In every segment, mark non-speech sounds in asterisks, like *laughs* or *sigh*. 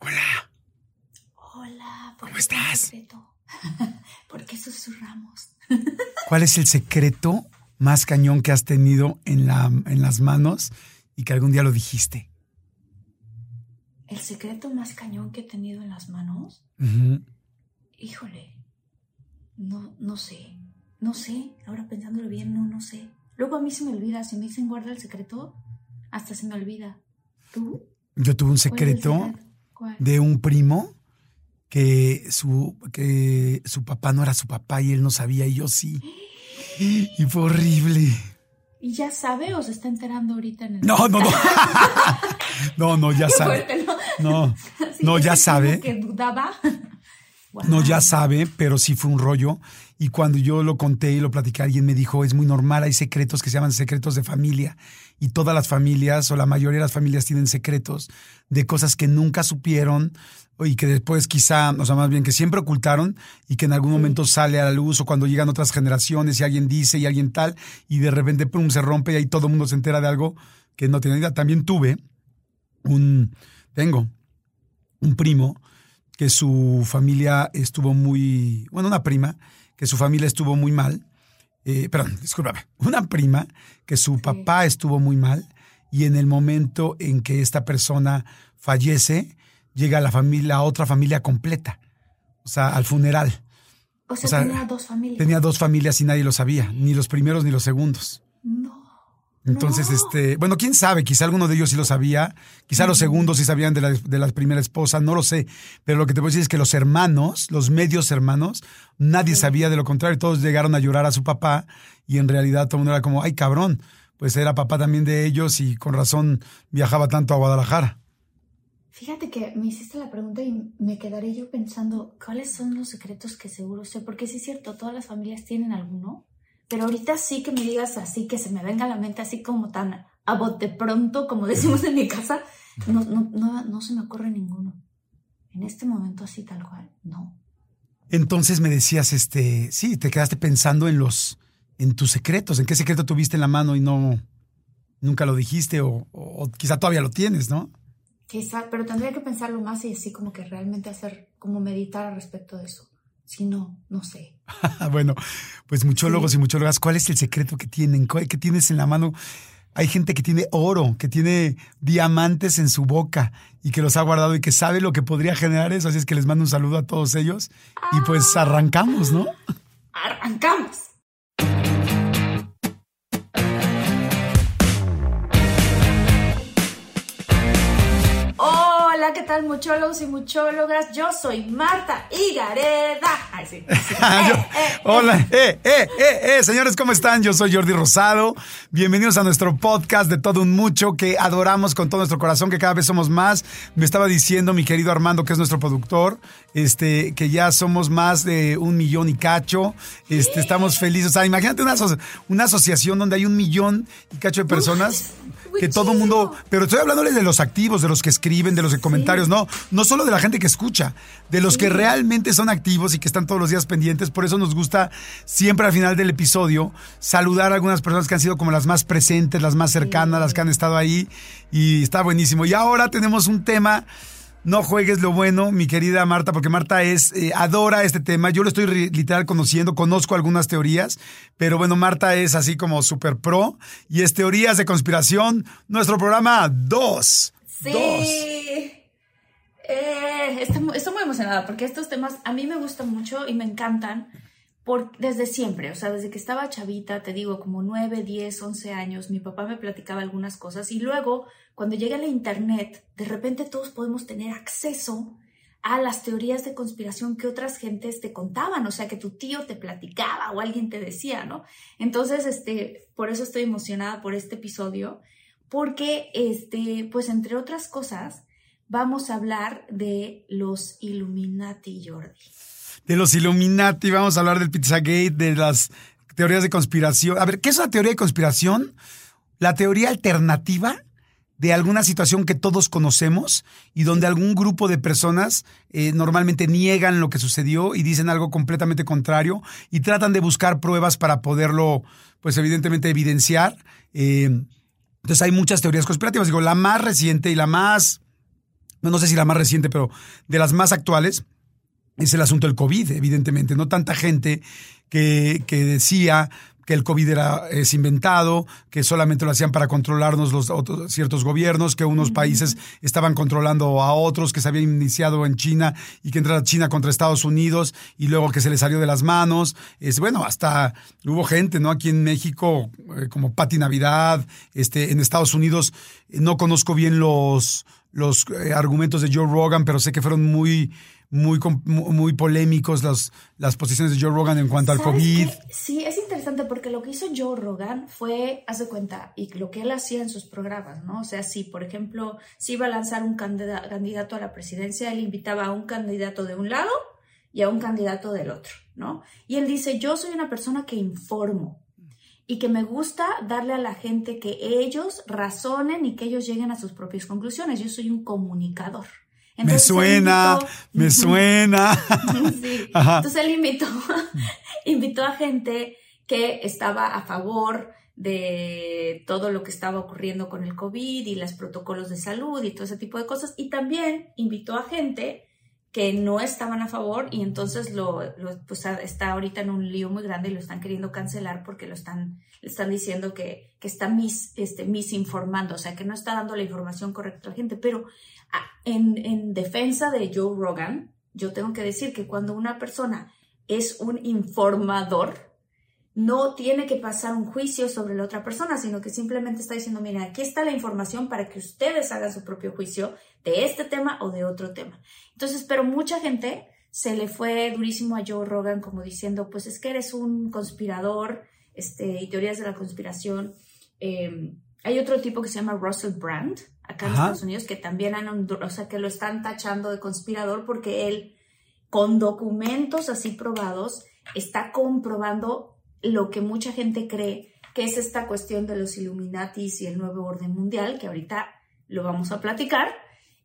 Hola. Hola. ¿por ¿Cómo estás? *laughs* ¿Por qué susurramos? ¿Cuál es el secreto más cañón que has tenido en, la, en las manos y que algún día lo dijiste? ¿El secreto más cañón que he tenido en las manos? Híjole. No, no sé. No sé. Ahora pensándolo bien, no, no sé. Luego a mí se me olvida. Si me dicen guarda el secreto, hasta se me olvida. ¿Tú? Yo tuve un ¿Cuál es el secreto secreto? ¿Cuál? de un primo que su, que su papá no era su papá y él no sabía y yo sí. Y fue horrible. ¿Y ya sabe o se está enterando ahorita en el... No, no, no. *laughs* No, no, ya sabe. fuerte, ¿no? No, *laughs* ya sabe. que dudaba. *laughs* No, ya sabe, pero sí fue un rollo. Y cuando yo lo conté y lo platicé, alguien me dijo, es muy normal, hay secretos que se llaman secretos de familia. Y todas las familias, o la mayoría de las familias, tienen secretos de cosas que nunca supieron y que después quizá, o sea, más bien que siempre ocultaron y que en algún momento sale a la luz o cuando llegan otras generaciones y alguien dice y alguien tal, y de repente, pum, se rompe y ahí todo el mundo se entera de algo que no tiene idea. También tuve un, tengo un primo que su familia estuvo muy, bueno, una prima, que su familia estuvo muy mal, eh, perdón, discúlpame, una prima que su papá estuvo muy mal y en el momento en que esta persona fallece, llega la familia, la otra familia completa, o sea, al funeral. O sea, o sea, tenía dos familias. Tenía dos familias y nadie lo sabía, ni los primeros ni los segundos. No. Entonces, No. este, bueno, quién sabe, quizá alguno de ellos sí lo sabía, quizá los segundos sí sabían de la, de la primera esposa, no lo sé, pero lo que te puedo decir es que los hermanos, los medios hermanos, nadie sabía de lo contrario, todos llegaron a llorar a su papá y en realidad todo el mundo era como, ay cabrón, pues era papá también de ellos y con razón viajaba tanto a Guadalajara. Fíjate que me hiciste la pregunta y me quedaré yo pensando, ¿cuáles son los secretos que seguro sé? Porque sí es cierto, todas las familias tienen alguno, pero ahorita sí que me digas así, que se me venga a la mente así como tan a bote pronto, como decimos en mi casa, no, no, no, no se me ocurre ninguno. En este momento así tal cual, no. Entonces me decías, este, sí, te quedaste pensando en los, en tus secretos, en qué secreto tuviste en la mano y no, nunca lo dijiste o, o- o quizá todavía lo tienes, ¿no? Quizá, pero tendría que pensarlo más y así como que realmente hacer, como meditar al respecto de eso. Si no, no sé. *laughs* bueno, pues muchólogos y muchólogas, ¿cuál es el secreto que tienen? ¿Cuál- ¿Qué tienes en la mano? Hay gente que tiene oro, que tiene diamantes en su boca y que los ha guardado y que sabe lo que podría generar eso. Así es que les mando un saludo a todos ellos y pues arrancamos, ¿no? ¡Arrancamos! Tal muchólogos y muchólogas? Yo soy Marta Higareda. Ay, sí. sí. *laughs* Yo- Eh, eh, hola, eh, eh, eh, eh, señores, ¿cómo están? Yo soy Jordi Rosado. Bienvenidos a nuestro podcast de todo un mucho que adoramos con todo nuestro corazón, que cada vez somos más. Me estaba diciendo mi querido Armando, que es nuestro productor, este, que ya somos más de un millón y cacho. Este, estamos felices. O sea, imagínate una, aso- una asociación donde hay un millón y cacho de personas. Que todo el mundo, pero estoy hablándoles de los activos, de los que escriben, de los de comentarios, no, no solo de la gente que escucha, de los que realmente son activos y que están todos los días pendientes. Por eso nos gusta siempre al final del episodio saludar a algunas personas que han sido como las más presentes, las más cercanas, las que han estado ahí y está buenísimo. Y ahora tenemos un tema no juegues lo bueno, mi querida Marta, porque Marta es eh, adora este tema. Yo lo estoy literal conociendo, conozco algunas teorías, pero bueno, Marta es así como súper pro y es teorías de conspiración. Nuestro programa 2. Sí. Eh, estoy, muy emocionada porque estos temas a mí me gustan mucho y me encantan desde siempre, o sea, desde que estaba chavita, te digo, como 9, 10, 11 años, mi papá me platicaba algunas cosas y luego, cuando llega la internet, de repente todos podemos tener acceso a las teorías de conspiración que otras gentes te contaban, o sea, que tu tío te platicaba o alguien te decía, ¿no? Entonces, este, por eso estoy emocionada por este episodio, porque, este, pues, entre otras cosas, vamos a hablar de los Illuminati, Jordi. De los Illuminati, vamos a hablar del Pizzagate, de las teorías de conspiración. A ver, ¿qué es una teoría de conspiración? La teoría alternativa de alguna situación que todos conocemos y donde algún grupo de personas eh, normalmente niegan lo que sucedió y dicen algo completamente contrario y tratan de buscar pruebas para poderlo, pues evidentemente, evidenciar. Eh, entonces hay muchas teorías conspirativas. Digo, la más reciente y la más no sé si la más reciente, pero de las más actuales, es el asunto del COVID, evidentemente. No tanta gente que, que decía que el COVID era, es inventado, que solamente lo hacían para controlarnos los otros, ciertos gobiernos, que unos países estaban controlando a otros, que se había iniciado en China y que entrara China contra Estados Unidos y luego que se le salió de las manos. Es, bueno, hasta hubo gente, ¿no? Aquí en México, eh, como Pati Navidad, este, en Estados Unidos, no conozco bien los, los eh, argumentos de Joe Rogan, pero sé que fueron muy, muy, muy polémicos las, las posiciones de Joe Rogan en cuanto al COVID. Sí, es interesante porque lo que hizo Joe Rogan fue, haz de cuenta, y lo que él hacía en sus programas, ¿no? O sea, si, por ejemplo, si iba a lanzar un candidato a la presidencia, él invitaba a un candidato de un lado y a un candidato del otro, ¿no? Y él dice, yo soy una persona que informo, y que me gusta darle a la gente que ellos razonen y que ellos lleguen a sus propias conclusiones. Yo soy un comunicador. Me suena, me *laughs* suena. *laughs* Entonces él invitó, *laughs* invitó a gente que estaba a favor de todo lo que estaba ocurriendo con el COVID y los protocolos de salud y todo ese tipo de cosas. Y también invitó a gente que no estaban a favor y entonces lo, pues está ahorita en un lío muy grande y lo están queriendo cancelar porque lo están, le están diciendo que, que está mis, este, misinformando, o sea, que no está dando la información correcta a la gente. Pero ah, en, en defensa de Joe Rogan, yo tengo que decir que cuando una persona es un informador, no tiene que pasar un juicio sobre la otra persona, sino que simplemente está diciendo, mira, aquí está la información para que ustedes hagan su propio juicio de este tema o de otro tema. Entonces, pero mucha gente se le fue durísimo a Joe Rogan como diciendo, pues es que eres un conspirador, este, y teorías de la conspiración. Em, hay otro tipo que se llama Russell Brand, acá en Estados Unidos, que también han, o sea, que lo están tachando de conspirador porque él, con documentos así probados, está comprobando lo que mucha gente cree que es esta cuestión de los Illuminatis y el nuevo orden mundial, que ahorita lo vamos a platicar,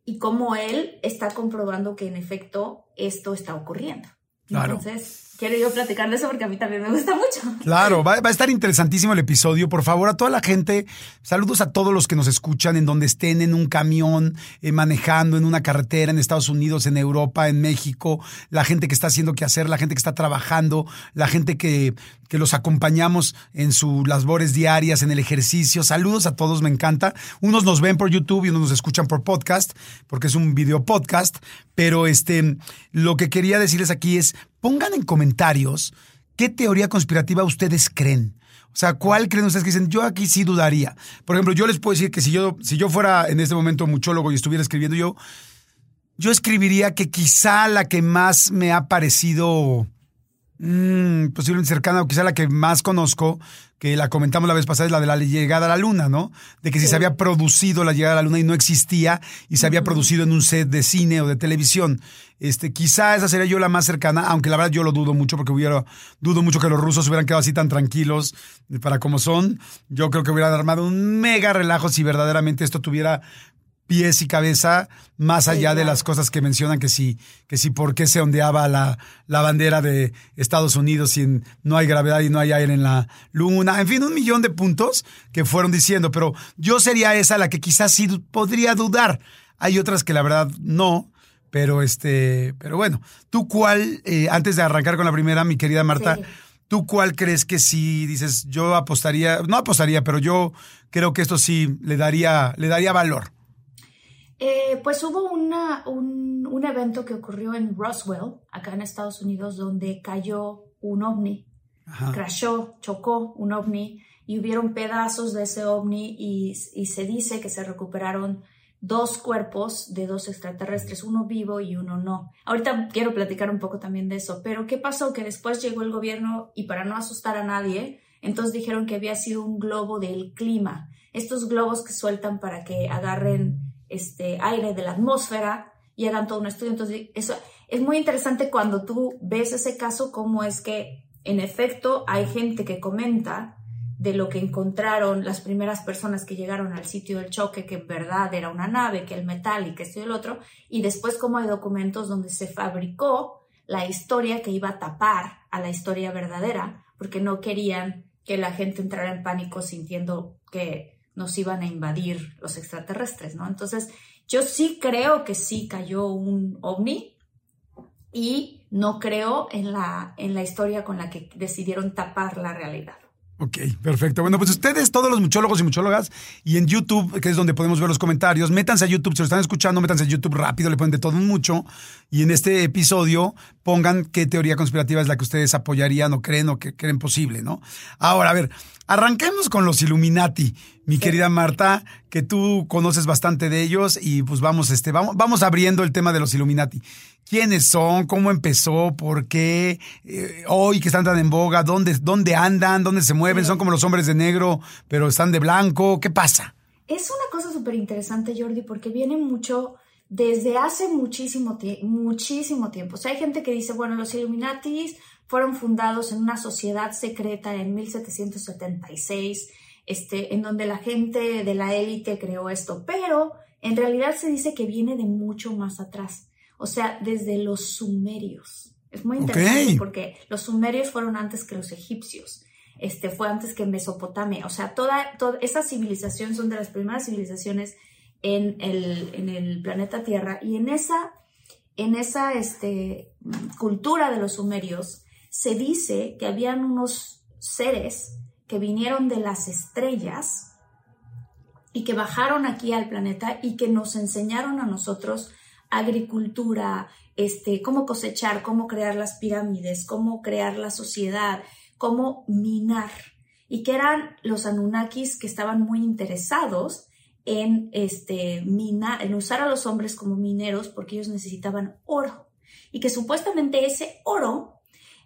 y cómo él está comprobando que en efecto esto está ocurriendo. Entonces, quiero yo platicar de eso porque a mí también me gusta mucho. Claro, va, a estar interesantísimo el episodio. Por favor, a toda la gente, saludos a todos los que nos escuchan en donde estén en un camión, eh, manejando en una carretera en Estados Unidos, en Europa, en México, la gente que está haciendo qué hacer, la gente que está trabajando, la gente que, que los acompañamos en sus labores diarias, en el ejercicio. Saludos a todos, me encanta. Unos nos ven por YouTube y unos nos escuchan por podcast, porque es un video podcast. Pero este, lo que quería decirles aquí es, pongan en comentarios qué teoría conspirativa ustedes creen. O sea, ¿cuál creen ustedes que dicen? Yo aquí sí dudaría. Por ejemplo, yo les puedo decir que si yo, si yo fuera en este momento muchólogo y estuviera escribiendo, yo, yo escribiría que quizá la que más me ha parecido Mm, posiblemente cercana o quizá la que más conozco, que la comentamos la vez pasada, es la de la llegada a la luna, ¿no? De que si se había producido la llegada a la luna y no existía y se había producido en un set de cine o de televisión. Este, quizá esa sería yo la más cercana, aunque la verdad yo lo dudo mucho porque hubiera, dudo mucho que los rusos hubieran quedado así tan tranquilos para como son. Yo creo que hubieran armado un mega relajo si verdaderamente esto tuviera pies y cabeza, más allá de las cosas que mencionan que si, que si por qué se ondeaba la, la bandera de Estados Unidos si no hay gravedad y no hay aire en la luna, en fin, un millón de puntos que fueron diciendo, pero yo sería esa la que quizás sí podría dudar. Hay otras que la verdad no, Pero este, pero bueno, ¿tú cuál, eh, antes de arrancar con la primera, mi querida Marta, Sí. ¿tú cuál crees que sí dices, yo apostaría, no apostaría, pero yo creo que esto sí le daría, le daría valor? Eh, pues hubo una, un, un evento que ocurrió en Roswell, acá en Estados Unidos, donde cayó un ovni, Ajá. crashó, chocó un ovni y hubieron pedazos de ese ovni y, y se dice que se recuperaron dos cuerpos de dos extraterrestres, uno vivo y uno no. Ahorita quiero platicar un poco también de eso, pero ¿qué pasó? Que después llegó el gobierno y para no asustar a nadie, entonces dijeron que había sido un globo del clima. Estos globos que sueltan para que agarren este aire de la atmósfera y hagan todo un estudio. Entonces, eso es muy interesante cuando tú ves ese caso, cómo es que en efecto hay gente que comenta de lo que encontraron las primeras personas que llegaron al sitio del choque, que en verdad era una nave, que el metal y que esto y el otro, y después como hay documentos donde se fabricó la historia que iba a tapar a la historia verdadera, porque no querían que la gente entrara en pánico sintiendo que nos iban a invadir los extraterrestres, ¿no? Entonces, yo sí creo que sí cayó un ovni y no creo en la, en la historia con la que decidieron tapar la realidad. Ok, perfecto. Bueno, pues ustedes, todos los muchólogos y muchólogas, y en YouTube, que es donde podemos ver los comentarios, métanse a YouTube, si lo están escuchando, métanse a YouTube rápido, le ponen de todo mucho, y en este episodio pongan qué teoría conspirativa es la que ustedes apoyarían o creen o que creen posible, ¿no? Ahora, a ver, arranquemos con los Illuminati, mi querida Marta, que tú conoces bastante de ellos, y pues vamos, este, vamos, vamos abriendo el tema de los Illuminati. ¿Quiénes son? ¿Cómo empezó? ¿Por qué? Eh, hoy que están tan en boga, ¿dónde, dónde andan? ¿Dónde se mueven? Sí. ¿Son como los hombres de negro, pero están de blanco? ¿Qué pasa? Es una cosa súper interesante, Jordi, porque viene mucho desde hace muchísimo, muchísimo tiempo. O sea, hay gente que dice, bueno, los Illuminatis fueron fundados en una sociedad secreta en 1776, este, en donde la gente de la élite creó esto, pero en realidad se dice que viene de mucho más atrás, o sea, desde los sumerios. Es muy interesante porque los sumerios fueron antes que los egipcios este, fue antes que Mesopotamia. O sea, toda, toda esa civilización son de las primeras civilizaciones en el, en el planeta Tierra. Y en esa, en esa este, cultura de los sumerios se dice que habían unos seres que vinieron de las estrellas y que bajaron aquí al planeta y que nos enseñaron a nosotros agricultura, este, cómo cosechar, cómo crear las pirámides, cómo crear la sociedad, cómo minar. Y que eran los Anunnakis que estaban muy interesados en, este, mina, en usar a los hombres como mineros porque ellos necesitaban oro. Y que supuestamente ese oro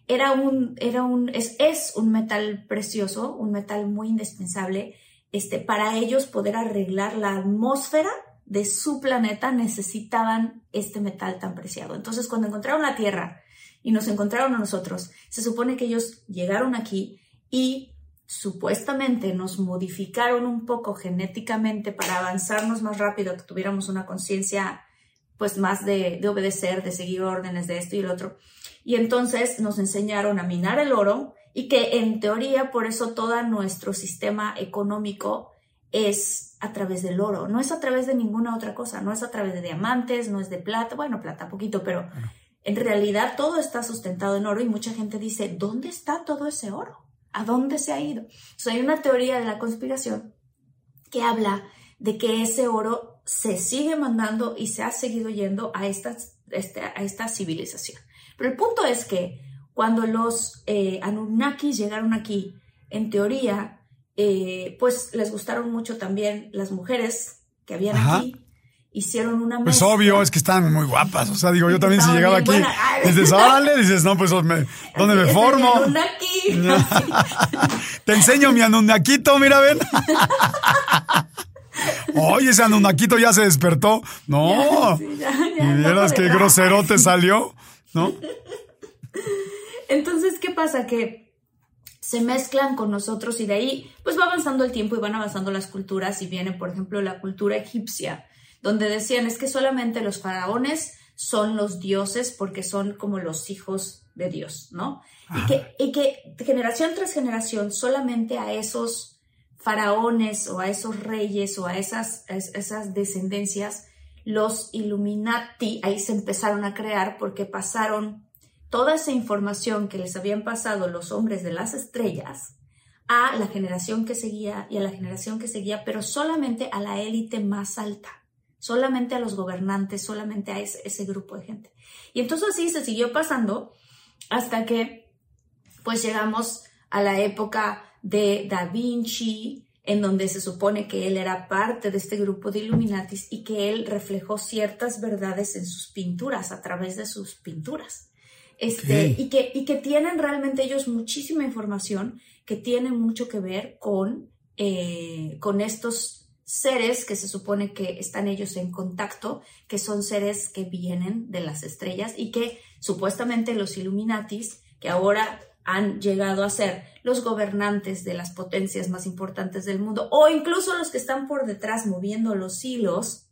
era un, era un, es, es un metal precioso, un metal muy indispensable. Este, para ellos poder arreglar la atmósfera de su planeta necesitaban este metal tan preciado. Entonces, cuando encontraron la Tierra y nos encontraron a nosotros, se supone que ellos llegaron aquí y supuestamente nos modificaron un poco genéticamente para avanzarnos más rápido, que tuviéramos una conciencia pues más de, de obedecer, de seguir órdenes de esto y el otro. Y entonces nos enseñaron a minar el oro y que en teoría por eso todo nuestro sistema económico es a través del oro, no es a través de ninguna otra cosa, no es a través de diamantes, no es de plata, bueno, plata poquito, pero en realidad todo está sustentado en oro y mucha gente dice, ¿dónde está todo ese oro? ¿A dónde se ha ido? Entonces, hay una teoría de la conspiración que habla de que ese oro se sigue mandando y se ha seguido yendo a esta, este, a esta civilización. Pero el punto es que cuando los eh, Anunnakis llegaron aquí, en teoría, eh, pues les gustaron mucho también las mujeres que habían Ajá. aquí. Hicieron una Pues mezcla. obvio, es que están muy guapas. O sea, digo, yo también si Estaban llegaba aquí, dices, órale, dices, no, pues me- ¿dónde me formo? Anunnaki. *laughs* Te enseño mi anunnaquito, mira, ven. *laughs* Oye, ese anunnaquito ya se despertó. No. Sí, ya, ya, y vieras qué podrá. grosero te salió, ¿no? *laughs* Entonces, ¿qué pasa? Que se mezclan con nosotros y de ahí, pues va avanzando el tiempo y van avanzando las culturas y viene, por ejemplo, la cultura egipcia, donde decían es que solamente los faraones son los dioses porque son como los hijos de Dios, ¿no? Y que, y que generación tras generación solamente a esos faraones o a esos reyes o a esas, a esas descendencias los Illuminati ahí se empezaron a crear porque pasaron toda esa información que les habían pasado los hombres de las estrellas a la generación que seguía y a la generación que seguía, pero solamente a la élite más alta, solamente a los gobernantes, solamente a ese, grupo de gente. Y entonces así se siguió pasando hasta que pues llegamos a la época de Da Vinci, en donde se supone que él era parte de este grupo de Illuminatis y que él reflejó ciertas verdades en sus pinturas, a través de sus pinturas. Este, y, que, y que tienen realmente ellos muchísima información que tiene mucho que ver con, eh, con estos seres que se supone que están ellos en contacto, que son seres que vienen de las estrellas y que supuestamente los Illuminatis, que ahora han llegado a ser los gobernantes de las potencias más importantes del mundo, o incluso los que están por detrás moviendo los hilos,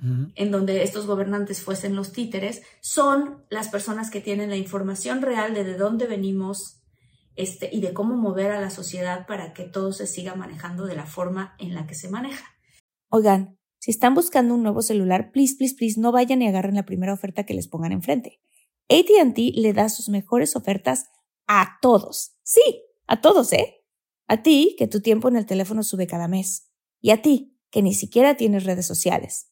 en donde estos gobernantes fuesen los títeres, son las personas que tienen la información real de de dónde venimos, este, y de cómo mover a la sociedad para que todo se siga manejando de la forma en la que se maneja. Oigan, si están buscando un nuevo celular, please, please, please, no vayan y agarren la primera oferta que les pongan enfrente. ATT le da sus mejores ofertas a todos. Sí, a todos, ¿eh? A ti, que tu tiempo en el teléfono sube cada mes. Y a ti, que ni siquiera tienes redes sociales.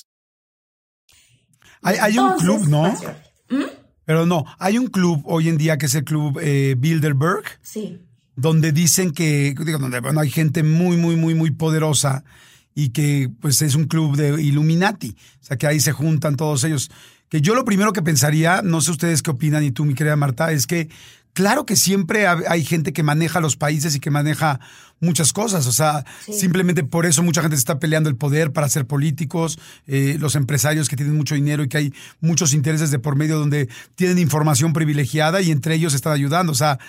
Hay, un club, ¿no? ¿Mm? Pero no, hay un club hoy en día que es el club eh, Bilderberg. Sí. Donde dicen que, digo, donde bueno, hay gente muy, muy, muy, muy poderosa y que pues es un club de Illuminati. O sea, que ahí se juntan todos ellos. Que yo lo primero que pensaría, no sé ustedes qué opinan y tú, mi querida Marta, es que claro que siempre hay gente que maneja los países y que maneja muchas cosas. O sea, simplemente por eso mucha gente está peleando el poder para ser políticos, eh, los empresarios que tienen mucho dinero y que hay muchos intereses de por medio donde tienen información privilegiada y entre ellos están ayudando. O sea,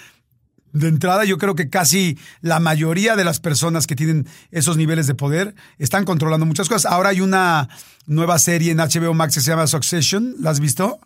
de entrada, yo creo que casi la mayoría de las personas que tienen esos niveles de poder están controlando muchas cosas. Ahora hay una nueva serie en HBO Max que se llama Succession. ¿La has visto?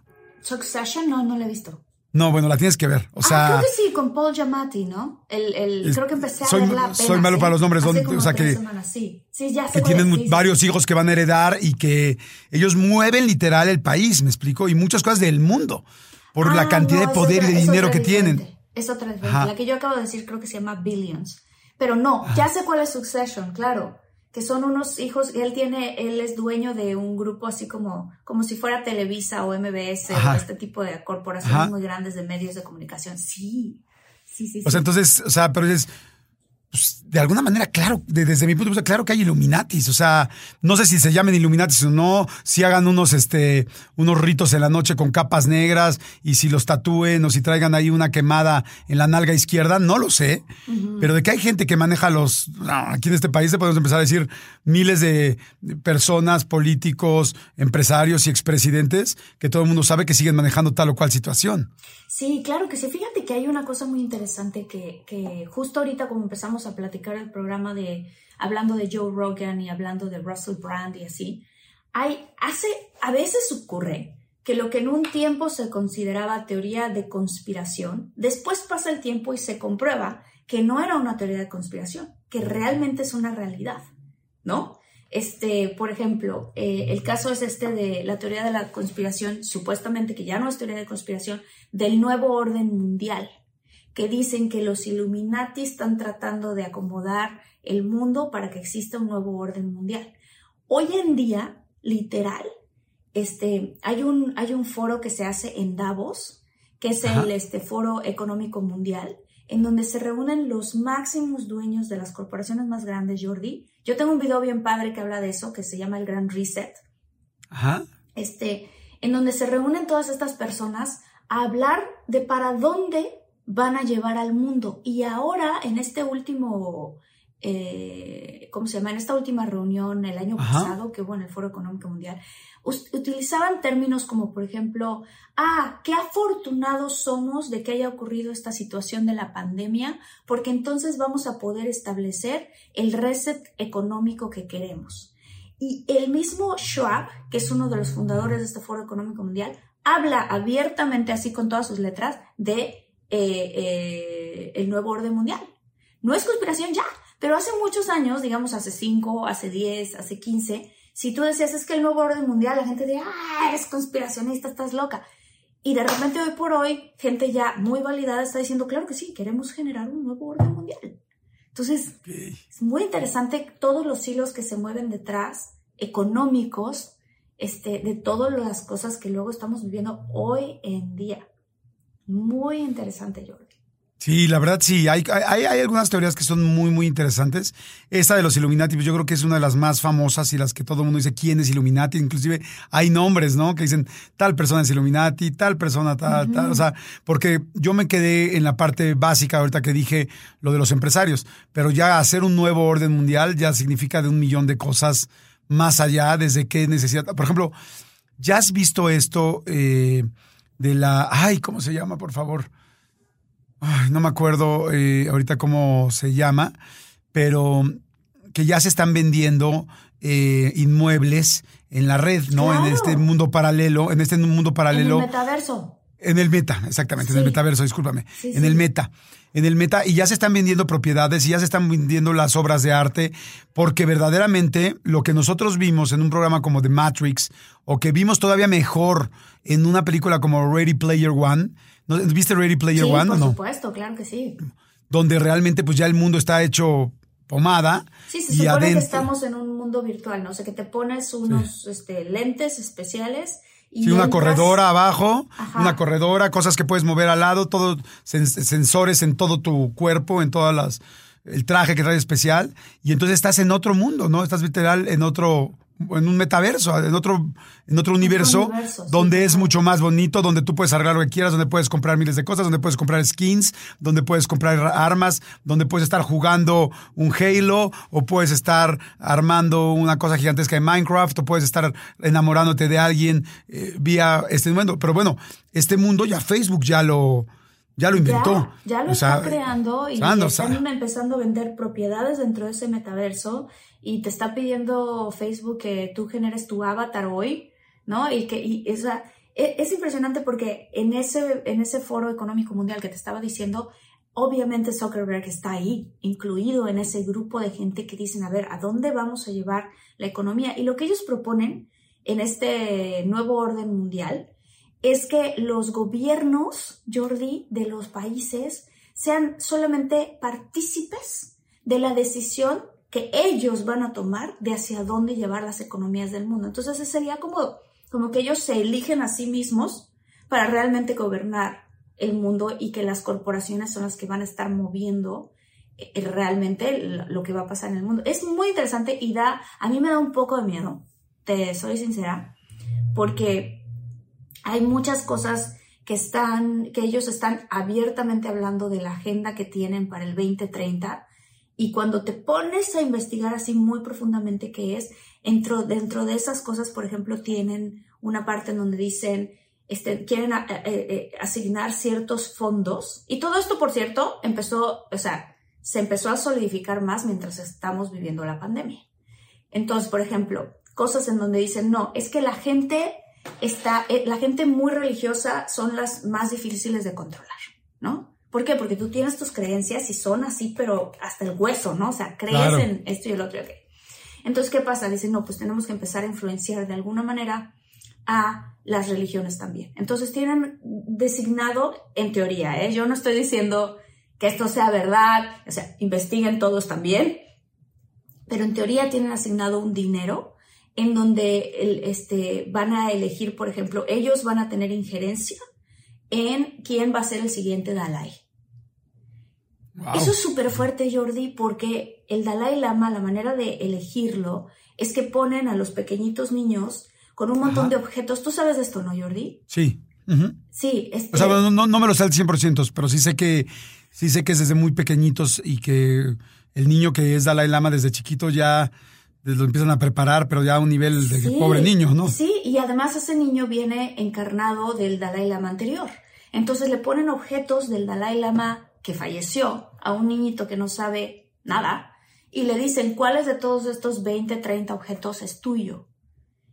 Succession, no, no la he visto. No, bueno, la tienes que ver. O ah, sea, creo que sí, con Paul Giamatti, ¿no? El, el, creo que empecé a soy, verla Soy malo para los nombres. o sea, que, sí. Sí, ya que tienen varios hijos que van a heredar y que ellos mueven literal el país, me explico, y muchas cosas del mundo por la ah, cantidad de poder y de dinero que tienen. Es otra La que yo acabo de decir creo que se llama Billions. Pero no, ya sé cuál es Succession, claro que son unos hijos, él tiene, él es dueño de un grupo así como, como si fuera Televisa o MBS o este tipo de corporaciones muy grandes de medios de comunicación. Sí, sí, sí. O sea, entonces, o sea, pero es, pues, de alguna manera, claro, desde mi punto de vista, claro que hay Illuminatis. O sea, no sé si se llamen Illuminatis o no, si hagan unos, este, unos ritos en la noche con capas negras y si los tatúen o si traigan ahí una quemada en la nalga izquierda, no lo sé. Pero de que hay gente que maneja los, aquí en este país podemos empezar a decir miles de personas, políticos, empresarios y expresidentes que todo el mundo sabe que siguen manejando tal o cual situación. Sí, claro que sí. Fíjate que hay una cosa muy interesante que, que justo ahorita como empezamos a platicar el programa de hablando de Joe Rogan y hablando de Russell Brand y así, hay, hace, a veces ocurre que lo que en un tiempo se consideraba teoría de conspiración, después pasa el tiempo y se comprueba que no era una teoría de conspiración, que realmente es una realidad, ¿no? Este, por ejemplo, eh, el caso es este de la teoría de la conspiración, supuestamente que ya no es teoría de conspiración, del nuevo orden mundial, que dicen que los Illuminati están tratando de acomodar el mundo para que exista un nuevo orden mundial. Hoy en día, literal, este, hay, un, hay un foro que se hace en Davos, que es el este, Foro Económico Mundial, en donde se reúnen los máximos dueños de las corporaciones más grandes, Jordi. Yo tengo un video bien padre que habla de eso, que se llama el Gran Reset. Ajá. Este, en donde se reúnen todas estas personas a hablar de para dónde van a llevar al mundo. Y ahora, en este último, eh, ¿cómo se llama? En esta última reunión el año pasado que hubo en el Foro Económico Mundial, utilizaban términos como, por ejemplo, ah, qué afortunados somos de que haya ocurrido esta situación de la pandemia, porque entonces vamos a poder establecer el reset económico que queremos. Y el mismo Schwab, que es uno de los fundadores de este Foro Económico Mundial, habla abiertamente, así con todas sus letras, de eh, eh, el nuevo orden mundial. No es conspiración ya, pero hace muchos años, digamos hace 5, hace 10, hace 15, si tú decías es que el nuevo orden mundial, la gente decía, ah, eres conspiracionista, estás loca. Y de repente hoy por hoy, gente ya muy validada está diciendo, claro que sí, queremos generar un nuevo orden mundial. Entonces, es muy interesante todos los hilos que se mueven detrás, económicos, este, de todas las cosas que luego estamos viviendo hoy en día. Muy interesante, Jordi. Sí, la verdad sí, hay, hay, algunas teorías que son muy, muy interesantes. Esta de los Illuminati, pues yo creo que es una de las más famosas y las que todo el mundo dice quién es Illuminati. Inclusive hay nombres, ¿no? Que dicen tal persona es Illuminati, tal persona, tal, tal. O sea, porque yo me quedé en la parte básica ahorita que dije lo de los empresarios, pero ya hacer un nuevo orden mundial ya significa de un millón de cosas más allá, desde qué necesidad. Por ejemplo, ¿ya has visto esto eh, de la... Ay, ¿cómo se llama, por favor? no me acuerdo eh, ahorita cómo se llama, pero que ya se están vendiendo eh, inmuebles en la red, ¿no? En este mundo paralelo, en este mundo paralelo. En el metaverso. En el meta, exactamente, en el metaverso, discúlpame. en el meta. En el meta, y ya se están vendiendo propiedades y ya se están vendiendo las obras de arte, porque verdaderamente lo que nosotros vimos en un programa como The Matrix, o que vimos todavía mejor en una película como Ready Player One, ¿Viste Ready Player One por no? supuesto, claro que sí. Donde realmente pues ya el mundo está hecho pomada. Sí, se supone que estamos en un mundo virtual, ¿no? O sea, que te pones unos este, lentes especiales y sí, una corredora abajo, una corredora, cosas que puedes mover al lado, todos sensores en todo tu cuerpo, en todas las el traje que trae especial y entonces estás en otro mundo, ¿no? Estás literal en otro en un metaverso, en otro, en otro universo, donde es mucho más bonito, donde tú puedes arreglar lo que quieras, donde puedes comprar miles de cosas, donde puedes comprar skins, donde puedes comprar armas, donde puedes estar jugando un Halo, o puedes estar armando una cosa gigantesca en Minecraft, o puedes estar enamorándote de alguien eh, vía este mundo. Pero bueno, este mundo ya Facebook ya lo, ya lo inventó. Ya, lo está creando y están empezando a vender propiedades dentro de ese metaverso y te está pidiendo Facebook que tú generes tu avatar hoy, ¿no? Y que y es, es impresionante porque en ese, en ese foro económico mundial que te estaba diciendo, obviamente Zuckerberg está ahí, incluido en ese grupo de gente que dicen, a ver, ¿a dónde vamos a llevar la economía? Y lo que ellos proponen en este nuevo orden mundial es que los gobiernos, Jordi, de los países sean solamente partícipes de la decisión que ellos van a tomar de hacia dónde llevar las economías del mundo. Entonces, sería como, como que ellos se eligen a sí mismos para realmente gobernar el mundo y que las corporaciones son las que van a estar moviendo eh, realmente lo que va a pasar en el mundo. Es muy interesante y da, a mí me da un poco de miedo, te soy sincera, porque hay muchas cosas que están, que ellos están abiertamente hablando de la agenda que tienen para el 2030 y cuando te pones a investigar así muy profundamente qué es, dentro, dentro de esas cosas, por ejemplo, tienen una parte en donde dicen, este, quieren eh, eh, eh, asignar ciertos fondos. Y todo esto, por cierto, empezó, o sea, se empezó a solidificar más mientras estamos viviendo la pandemia. Entonces, por ejemplo, cosas en donde dicen, no, es que la gente está, la gente muy religiosa son las más difíciles de controlar, ¿no? ¿Por qué? Porque tú tienes tus creencias y son así, pero hasta el hueso, ¿no? O sea, crees en esto y el otro y aquello. Entonces, ¿qué pasa? Dicen, no, pues tenemos que empezar a influenciar de alguna manera a las religiones también. Entonces tienen designado, en teoría, ¿eh? yo no estoy diciendo que esto sea verdad, o sea, investiguen todos también, pero en teoría tienen asignado un dinero en donde el, este, van a elegir, por ejemplo, ellos van a tener injerencia en quién va a ser el siguiente Dalai. Eso es súper fuerte, Jordi, porque el Dalai Lama, la manera de elegirlo es que ponen a los pequeñitos niños con un montón de objetos. ¿Tú sabes de esto, no, Jordi? Sí. Sí. Este... O sea, no, no, me lo sé al 100%, pero sí sé que sí sé que es desde muy pequeñitos y que el niño que es Dalai Lama desde chiquito ya lo empiezan a preparar, pero ya a un nivel de pobre niño, ¿no? Sí, y además ese niño viene encarnado del Dalai Lama anterior. Entonces le ponen objetos del Dalai Lama que falleció a un niñito que no sabe nada y le dicen cuáles de todos estos 20, 30 objetos es tuyo.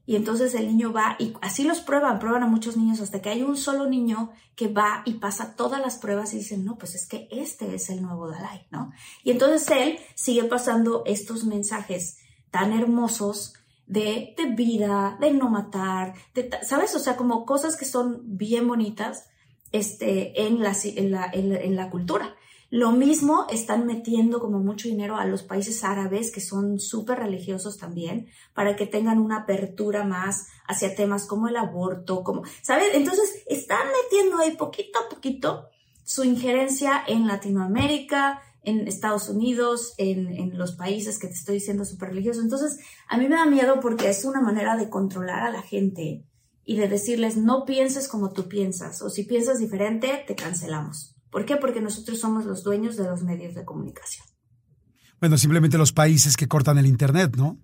Y entonces el niño va y así los prueban, prueban a muchos niños hasta que hay un solo niño que va y pasa todas las pruebas y dicen, no, pues es que este es el nuevo Dalai, ¿no? Y entonces él sigue pasando estos mensajes tan hermosos de, vida, de no matar, ¿sabes? O sea, como cosas que son bien bonitas este, en, la, en, la, en la cultura. Lo mismo están metiendo como mucho dinero a los países árabes, que son súper religiosos también, para que tengan una apertura más hacia temas como el aborto, como, ¿sabes? Entonces, están metiendo ahí poquito a poquito su injerencia en Latinoamérica, en Estados Unidos, en, en los países que te estoy diciendo súper religiosos. Entonces, a mí me da miedo porque es una manera de controlar a la gente y de decirles, no pienses como tú piensas, o si piensas diferente, te cancelamos. ¿Por qué? Porque nosotros somos los dueños de los medios de comunicación. Bueno, simplemente los países que cortan el Internet, ¿no?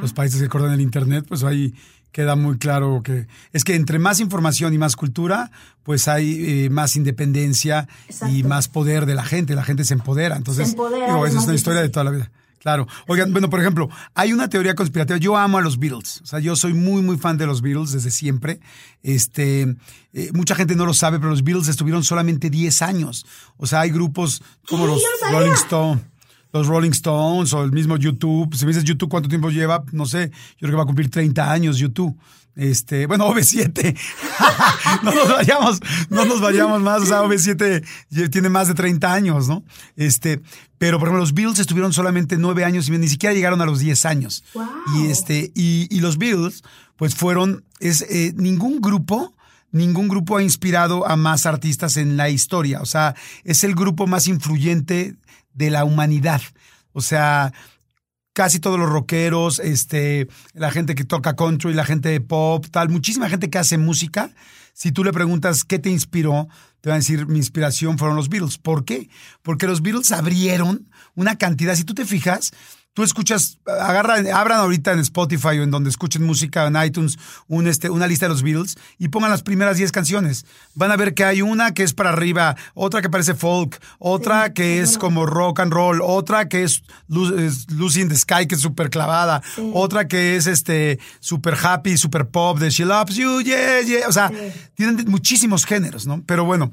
Los países que cortan el Internet, pues ahí queda muy claro que es que entre más información y más cultura, pues hay eh, más independencia y más poder de la gente, la gente se empodera. Entonces, se empodera, esa es una historia de toda la vida. Claro. Oigan, bueno, por ejemplo, hay una teoría conspirativa. Yo amo a los Beatles. O sea, yo soy muy, muy fan de los Beatles desde siempre. Este, eh, mucha gente no lo sabe, pero los Beatles estuvieron solamente 10 años. O sea, hay grupos como los Rolling Stones los Rolling Stones o el mismo YouTube. Si me dices YouTube, ¿cuánto tiempo lleva? No sé, yo creo que va a cumplir 30 años YouTube. Este, bueno, *laughs* OV7. *laughs* no nos vayamos, no nos vayamos más. O sea, OV7 tiene más de 30 años, ¿no? Este, pero por ejemplo, los Beatles estuvieron solamente 9 años y ni siquiera llegaron a los 10 años. Y este, y, y, los Beatles, pues fueron, es, eh, ningún grupo, ningún grupo ha inspirado a más artistas en la historia. O sea, es el grupo más influyente de la humanidad. O sea, casi todos los rockeros, este, la gente que toca country, la gente de pop, tal, muchísima gente que hace música. Si tú le preguntas qué te inspiró, te van a decir, mi inspiración fueron los Beatles. ¿Por qué? Porque los Beatles abrieron una cantidad, si tú te fijas, tú escuchas, agarra, abran ahorita en Spotify o en donde escuchen música en iTunes un, este, una lista de los Beatles y pongan las primeras 10 canciones. Van a ver que hay una que es para arriba, otra que parece folk, otra que es como rock and roll, otra que es, Lucy in the Sky, que es súper clavada, otra que es este super happy, super pop, de She Loves You, yeah, yeah. O sea, tienen muchísimos géneros, ¿no? Pero bueno.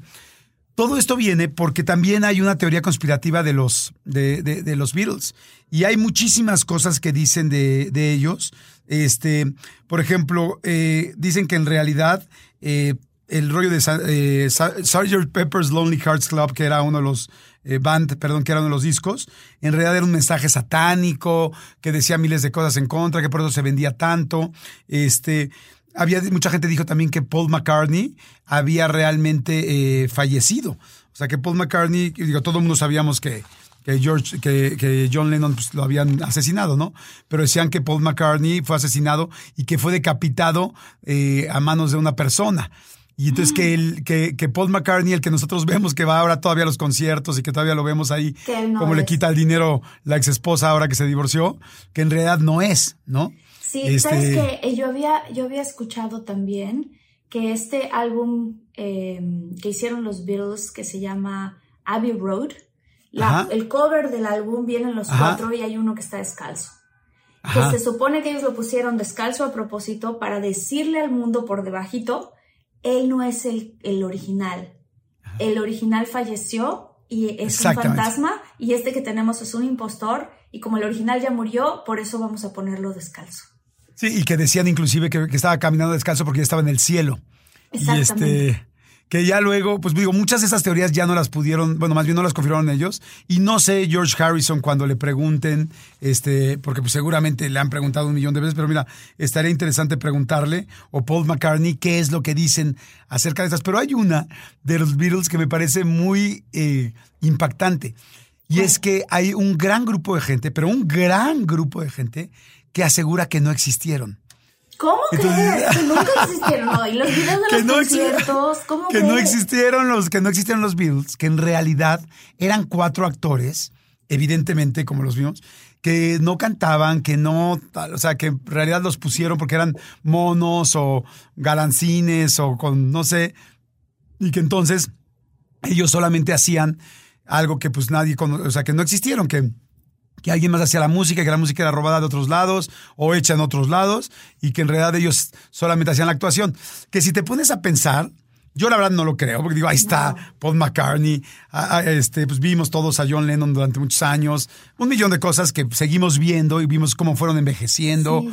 Todo esto viene porque también hay una teoría conspirativa de los, de, de, los Beatles. Y hay muchísimas cosas que dicen de, de ellos. Este, por ejemplo, eh, dicen que en realidad eh, el rollo de eh, Sgt. Pepper's Lonely Hearts Club, que era uno de los band, perdón, que era uno de los discos, en realidad era un mensaje satánico, que decía miles de cosas en contra, que por eso se vendía tanto. Este, había mucha gente dijo también que Paul McCartney había realmente eh, fallecido. O sea, que Paul McCartney, digo, todo el mundo sabíamos que, que George, que, que John Lennon pues, lo habían asesinado, ¿no? Pero decían que Paul McCartney fue asesinado y que fue decapitado eh, a manos de una persona. Y entonces que, el, que, que, Paul McCartney, el que nosotros vemos que va ahora todavía a los conciertos y que todavía lo vemos ahí, como le quita el dinero la ex esposa ahora que se divorció, que en realidad no es, ¿no? Sí, sabes este que yo había, yo había escuchado también que este álbum em, que hicieron los Beatles, que se llama Abbey Road, el cover del álbum vienen los cuatro y hay uno que está descalzo. Que se supone que ellos lo pusieron descalzo a propósito para decirle al mundo por debajito, él no es el, el original. El original falleció y es un fantasma y este que tenemos es un impostor y como el original ya murió, por eso vamos a ponerlo descalzo. Sí, y que decían inclusive que, estaba caminando descalzo porque ya estaba en el cielo. Y este que ya luego, pues digo, muchas de esas teorías ya no las pudieron, bueno, más bien no las confirmaron ellos. Y no sé, George Harrison, cuando le pregunten, este, porque pues seguramente le han preguntado un millón de veces, pero mira, estaría interesante preguntarle, o Paul McCartney, qué es lo que dicen acerca de estas. Pero hay una de los Beatles que me parece muy eh, impactante. Y es que hay un gran grupo de gente, pero un gran grupo de gente que asegura que no existieron. ¿Cómo crees? Que nunca existieron. No, y los videos de *laughs* los conciertos, ¿cómo que no existieron los que no existieron los Beatles, que en realidad eran cuatro actores, evidentemente como los vimos, que no cantaban, que no, o sea, que en realidad los pusieron porque eran monos o galancines o con no sé, y que entonces ellos solamente hacían algo que pues nadie, o sea, que no existieron, que que alguien más hacía la música, que la música era robada de otros lados o hecha en otros lados y que en realidad ellos solamente hacían la actuación. Que si te pones a pensar, yo la verdad no lo creo, porque digo, ahí está Paul McCartney, este, pues vimos todos a John Lennon durante muchos años, un millón de cosas que seguimos viendo y vimos cómo fueron envejeciendo,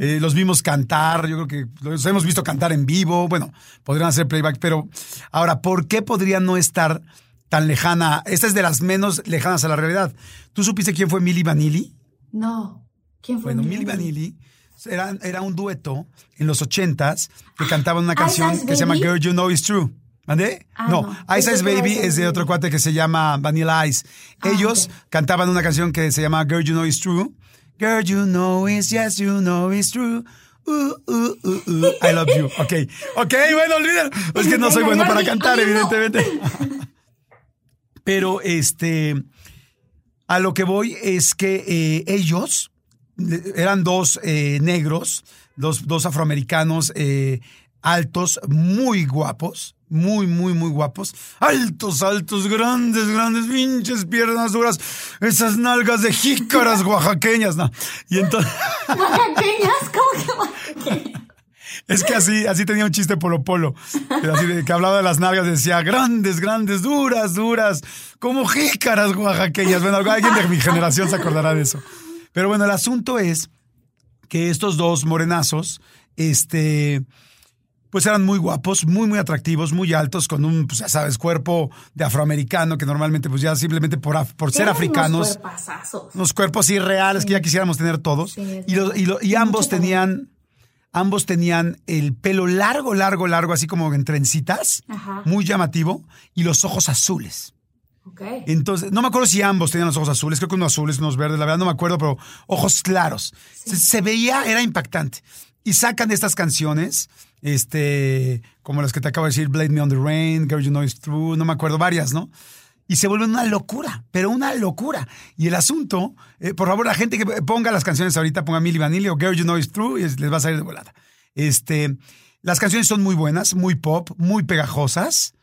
eh, los vimos cantar, yo creo que los hemos visto cantar en vivo, bueno, podrían hacer playback, pero ahora, ¿por qué podría no estar tan lejana. Esta es de las menos lejanas a la realidad. ¿Tú supiste quién fue Milli Vanilli? No. ¿Quién fue Bueno, Milli Vanilli era, era, un dueto en los ochentas que cantaban una canción que se llama Girl You Know It's True. ¿Mandé? Ah, no, Ice Ice Baby es de otro cuate que se llama Vanilla Ice. Ah, Ellos cantaban una canción que se llama Girl You Know It's True. Girl You Know It's Yes You Know It's True. Uh, uh, uh, I love you. Ok, ok, bueno, olvídalo. Es que no *laughs* soy bueno para cantar, evidentemente. *laughs* Pero este, a lo que voy es que eh, ellos eran dos eh, negros, dos, dos afroamericanos eh, altos, muy guapos, muy, muy, muy guapos. Altos, altos, grandes, grandes, pinches piernas duras. Esas nalgas de jícaras *laughs* oaxaqueñas, ¿no? Y entonces... ¿Oaxaqueñas? ¿Cómo que oaxaqueñas? Es que así, así tenía un chiste Polo Polo. Así de, que hablaba de las nalgas, decía grandes, grandes, duras, duras, como jícaras oaxaqueñas. Bueno, alguien de mi generación se acordará de eso. Pero bueno, el asunto es que estos dos morenazos, este, pues eran muy guapos, muy, muy atractivos, muy altos, con un, pues ya sabes, cuerpo de afroamericano, que normalmente, pues ya simplemente por, por ser africanos. Unos, unos cuerpos irreales que ya quisiéramos tener todos. y, y, ambos tenían Ambos tenían el pelo largo, largo, largo, así como en trencitas, muy llamativo, y los ojos azules. Okay. Entonces, no me acuerdo si ambos tenían los ojos azules, creo que unos azules, unos verdes, la verdad no me acuerdo, pero ojos claros. Se, veía, era impactante. Y sacan estas canciones, este, como las que te acabo de decir, Blade Me on the Rain, Girl You Know It's True, no me acuerdo, varias, ¿no? Y se vuelve una locura, pero una locura. Y el asunto, eh, por favor, la gente que ponga las canciones ahorita, ponga Milli Vanilli o Girl You Know It's True y les va a salir de volada. Este, las canciones son muy buenas, muy pop, muy pegajosas,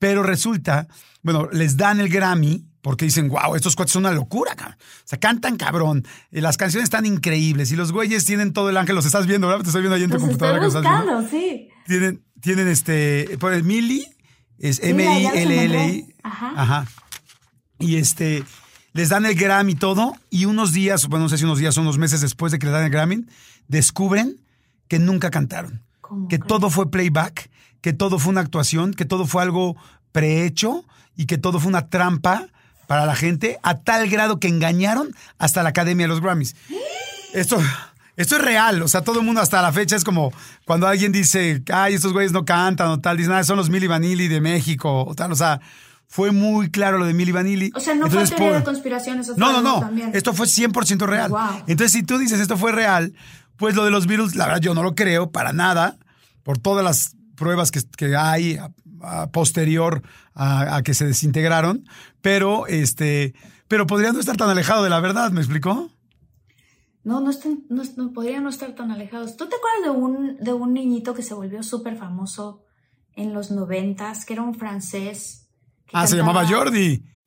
pero resulta, bueno, les dan el Grammy porque dicen, wow, estos cuates son una locura, cabrón. O sea, cantan cabrón. Eh, las canciones están increíbles y los güeyes tienen todo el ángel. Los estás viendo, ¿verdad? Te estoy viendo ahí en tu computadora. Estoy buscando, sí. Tienen, tienen este, por el Milli es M-I-L-L-I. Ajá. Ajá. Y este, les dan el Grammy y todo, y unos días, bueno, no sé si unos días o unos meses después de que les dan el Grammy, descubren que nunca cantaron. Que todo fue playback, que todo fue una actuación, que todo fue algo prehecho y que todo fue una trampa para la gente, a tal grado que engañaron hasta la Academia de los Grammys. Esto, esto es real, o sea, todo el mundo hasta la fecha es como cuando alguien dice, ay, estos güeyes no cantan o tal, dicen, ah, son los Milli Vanilli de México o tal, o sea, fue muy claro lo de Milli Vanilli. O sea, no fue teoría de conspiración, eso No, no, no, esto fue 100% real. Entonces, si tú dices esto fue real, pues lo de los Beatles, la verdad yo no lo creo para nada, por todas las pruebas que, hay a, posterior a, que se desintegraron, pero este, pero podría no estar tan alejado de la verdad, ¿me explicó? No, no, están, no, no, podrían no estar tan alejados. ¿Tú te acuerdas de un, de un niñito que se volvió súper famoso en los noventas, que era un francés? Ah, se llamaba Jordi.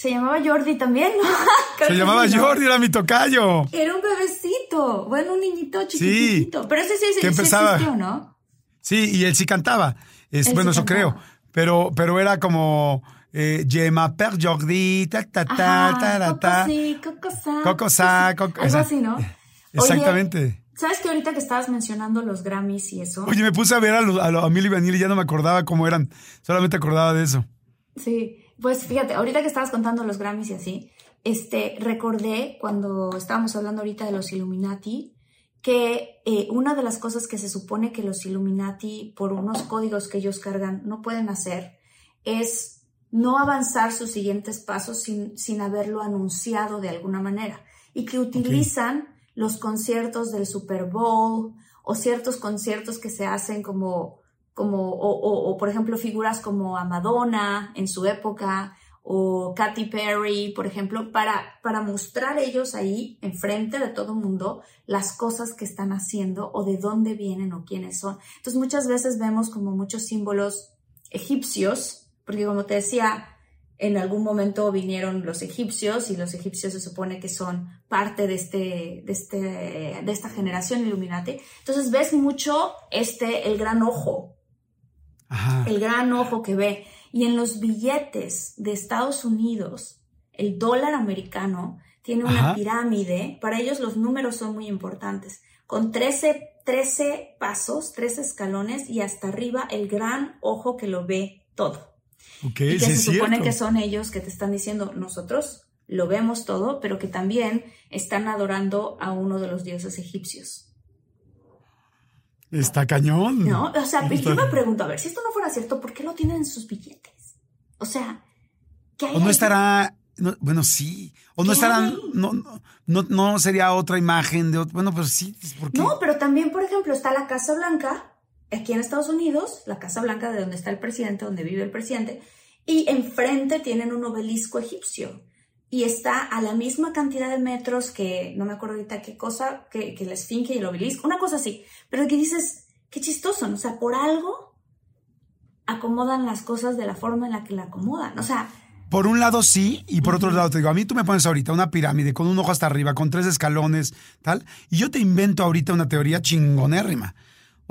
Se llamaba Jordi también, ¿no? *laughs* Se llamaba sí, ¿no? Jordi, era mi tocayo. Era un bebecito, bueno, un niñito chiquitito. Pero ese sí, sí, que sí empezaba. existió, ¿no? Sí, y él sí cantaba. Es, Él bueno, sí eso creo. Pero, pero era como eh, Je m'appelle Jordi, ta ta ta ta ta, ta. Coco sí, Coco sa, Coco sa, Coco Coco- Algo así, ¿no? *laughs* Exactamente. Oye, ¿Sabes que ahorita que estabas mencionando los Grammys y eso? Oye, me puse a ver a, los, a, los- a Milli Vanilli y ya no me acordaba cómo eran. Solamente acordaba de eso. Sí, pues fíjate, ahorita que estabas contando los Grammys y así, este, recordé cuando estábamos hablando ahorita de los Illuminati, que eh, una de las cosas que se supone que los Illuminati, por unos códigos que ellos cargan, no pueden hacer, es no avanzar sus siguientes pasos sin, sin haberlo anunciado de alguna manera. Y que utilizan los conciertos del Super Bowl o ciertos conciertos que se hacen como, como o, o- o, por ejemplo, figuras como a Madonna en su época o Katy Perry, por ejemplo, para, para mostrar ellos ahí, enfrente de todo el mundo, las cosas que están haciendo o de dónde vienen o quiénes son. Entonces muchas veces vemos como muchos símbolos egipcios, porque como te decía, en algún momento vinieron los egipcios y los egipcios se supone que son parte de, este, de, este, de esta generación Illuminati. Entonces ves mucho este, el gran ojo, Ajá. el gran ojo que ve. Y en los billetes de Estados Unidos, el dólar americano tiene una Ajá. pirámide. Para ellos los números son muy importantes. Con 13, 13 pasos, 13 escalones y hasta arriba el gran ojo que lo ve todo. Y que se supone cierto. que son ellos que te están diciendo, nosotros lo vemos todo, pero que también están adorando a uno de los dioses egipcios. Está cañón. ¿No? O sea, Está- yo me pregunto, a ver, si esto no fuera cierto, ¿por qué lo tienen en sus billetes? O sea, ¿qué hay O no ahí? estará. no- bueno, sí. O no ¿Qué estarán. No, no, no, no sería otra imagen de otro. Bueno, pero sí. pues, ¿por qué? No, pero también, por ejemplo, está la Casa Blanca, aquí en Estados Unidos, la Casa Blanca de donde está el presidente, donde vive el presidente, y enfrente tienen un obelisco egipcio. Y está a la misma cantidad de metros que, no me acuerdo ahorita qué cosa, que, que la esfinge y el obelisco, una cosa así. Pero que dices, qué chistoso, ¿no? O sea, por algo acomodan las cosas de la forma en la que la acomodan. O sea, Por un lado sí, y por otro lado te digo, a mí tú me pones ahorita una pirámide con un ojo hasta arriba, con tres escalones, tal, y yo te invento ahorita una teoría chingonérrima.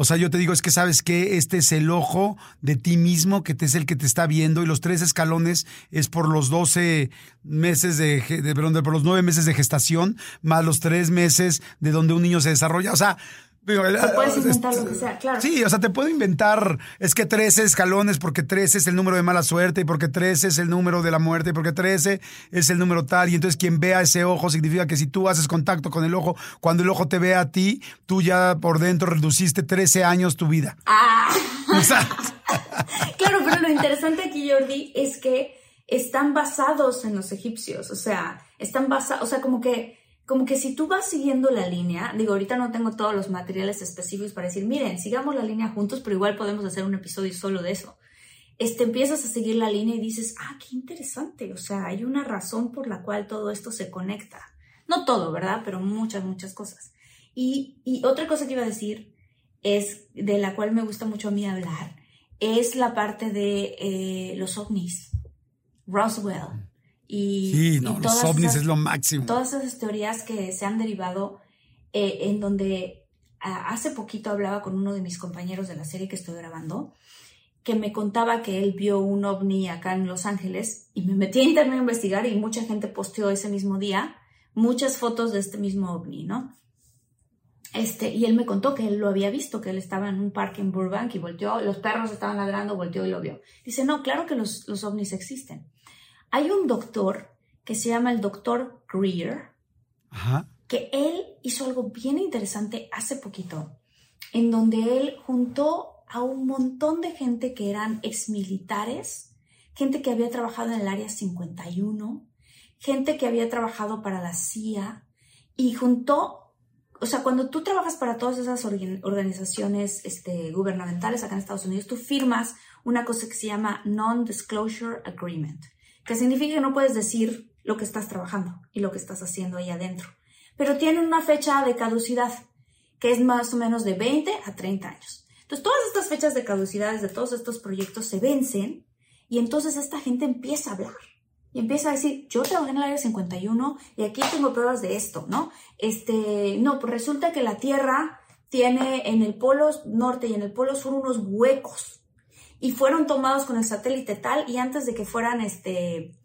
O sea, yo te digo, es que sabes que este es el ojo de ti mismo, que te es el que te está viendo, y los tres escalones es por los 12 meses de, de- por los nueve meses de gestación, más los tres meses de donde un niño se desarrolla. O sea, digo, te puedes es- inventar lo que sea, claro. Sí, o sea, te puedo inventar, es que 13 escalones porque 13 es el número de mala suerte y porque 13 es el número de la muerte y porque 13 es el número tal y entonces quien vea ese ojo significa que si tú haces contacto con el ojo, cuando el ojo te ve a ti, tú ya por dentro reduciste 13 años tu vida. Ah. *laughs* Exacto. *laughs* Claro, pero lo interesante aquí, Jordi, es que están basados en los egipcios, o sea, están basados, o sea, como que, como que si tú vas siguiendo la línea, digo, ahorita no tengo todos los materiales específicos para decir, miren, sigamos la línea juntos, pero igual podemos hacer un episodio solo de eso. Este, empiezas a seguir la línea y dices, ah, qué interesante, o sea, hay una razón por la cual todo esto se conecta. No todo, ¿verdad? Pero muchas, muchas cosas. Y, otra cosa que iba a decir es, de la cual me gusta mucho a mí hablar, es la parte de eh, los ovnis, Roswell. Y, Sí, y no, los ovnis esas- es lo máximo. Todas esas teorías que se han derivado eh, en donde hace poquito hablaba con uno de mis compañeros de la serie que estoy grabando que me contaba que él vio un ovni acá en Los Ángeles y me metí a internet a investigar y mucha gente posteó ese mismo día muchas fotos de este mismo ovni, ¿no? Este, y él me contó que él lo había visto, que él estaba en un parque en Burbank y volteó, los perros estaban ladrando, volteó y lo vio. Dice, no, claro que los, los ovnis existen. Hay un doctor que se llama el doctor Greer, que él hizo algo bien interesante hace poquito, en donde él juntó a un montón de gente que eran exmilitares, gente que había trabajado en el área 51, gente que había trabajado para la CIA y juntó, o sea, cuando tú trabajas para todas esas organizaciones este, gubernamentales acá en Estados Unidos, tú firmas una cosa que se llama Non-Disclosure Agreement, que significa que no puedes decir lo que estás trabajando y lo que estás haciendo ahí adentro, pero tienen una fecha de caducidad que es más o menos de 20 a 30 años. Entonces, todas estas fechas de caducidades de todos estos proyectos se vencen y entonces esta gente empieza a hablar y empieza a decir, yo trabajé en el área 51 y aquí tengo pruebas de esto, ¿no? Este, no, pues resulta que la Tierra tiene en el polo norte y en el polo sur unos huecos y fueron tomados con el satélite tal y antes de que fueran, este,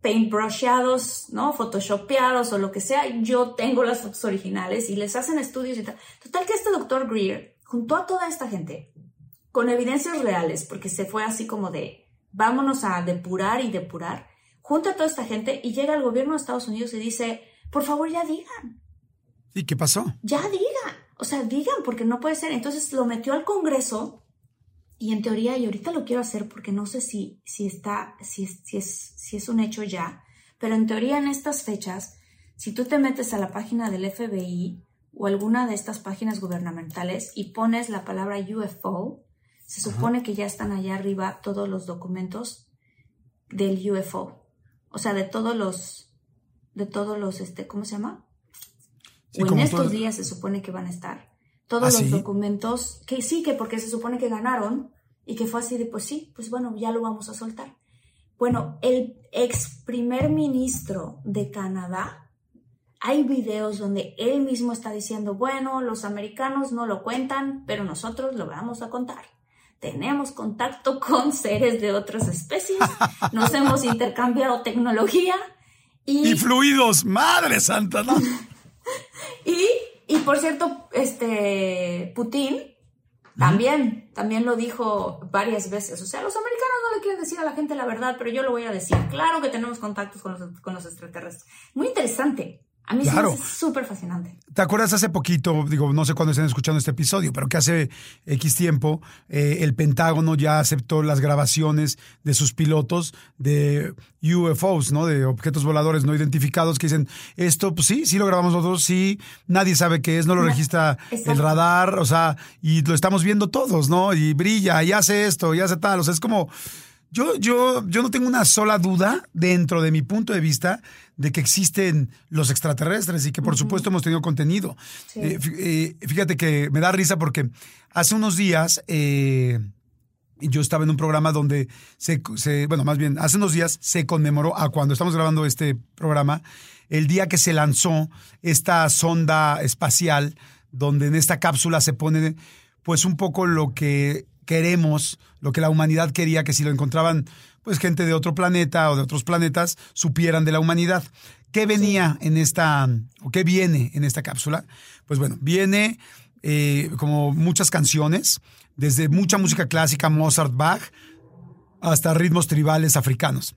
paintbrushados, ¿no? Photoshopeados o lo que sea, yo tengo las fotos originales y les hacen estudios y tal. Total que este doctor Greer juntó a toda esta gente con evidencias reales, porque se fue así como de, vámonos a depurar y depurar junta a toda esta gente y llega el gobierno de Estados Unidos y dice, por favor ya digan. ¿Y qué pasó? Ya digan, o sea, digan porque no puede ser. Entonces lo metió al Congreso y en teoría, y ahorita lo quiero hacer porque no sé si, si está, si es, si, es, si es un hecho ya, pero en teoría en estas fechas, si tú te metes a la página del FBI o alguna de estas páginas gubernamentales y pones la palabra UFO, se supone que ya están allá arriba todos los documentos del UFO. O sea, de todos los, de todos los, este, ¿cómo se llama? o en estos días se supone que van a estar todos ¿Ah, los documentos, que sí, que porque se supone que ganaron y que fue así de, pues sí, pues bueno, ya lo vamos a soltar. Bueno, el ex primer ministro de Canadá, hay videos donde él mismo está diciendo, bueno, los americanos no lo cuentan, pero nosotros lo vamos a contar tenemos contacto *laughs* con seres de otras especies, nos hemos intercambiado tecnología y... Y fluidos, madre santa, ¿no? *laughs* y, y por cierto, este, Putin también, también lo dijo varias veces. O sea, los americanos no le quieren decir a la gente la verdad, pero yo lo voy a decir. Claro que tenemos contactos con los, con los extraterrestres. Muy interesante. A mí claro. es súper fascinante. ¿Te acuerdas hace poquito, digo, no sé cuándo estén escuchando este episodio, pero que hace X tiempo eh, el Pentágono ya aceptó las grabaciones de sus pilotos de UFOs, ¿no? De objetos voladores no identificados que dicen, esto, pues sí, sí lo grabamos nosotros, sí, nadie sabe qué es, no lo no, registra exacto. el radar, o sea, y lo estamos viendo todos, ¿no? Y brilla, y hace esto, y hace tal, o sea, es como... Yo, yo, yo no tengo una sola duda dentro de mi punto de vista de que existen los extraterrestres y que por uh -huh. supuesto hemos tenido contenido. Sí. Eh, eh, fíjate que me da risa porque hace unos días eh, yo estaba en un programa donde se, se, bueno, más bien, hace unos días se conmemoró a cuando estamos grabando este programa, el día que se lanzó esta sonda espacial donde en esta cápsula se pone pues un poco lo que queremos, lo que la humanidad quería, que si lo encontraban pues gente de otro planeta o de otros planetas, supieran de la humanidad. ¿Qué venía en esta, o qué viene en esta cápsula? Pues bueno, viene eh, como muchas canciones, desde mucha música clásica, Mozart, Bach, hasta ritmos tribales africanos.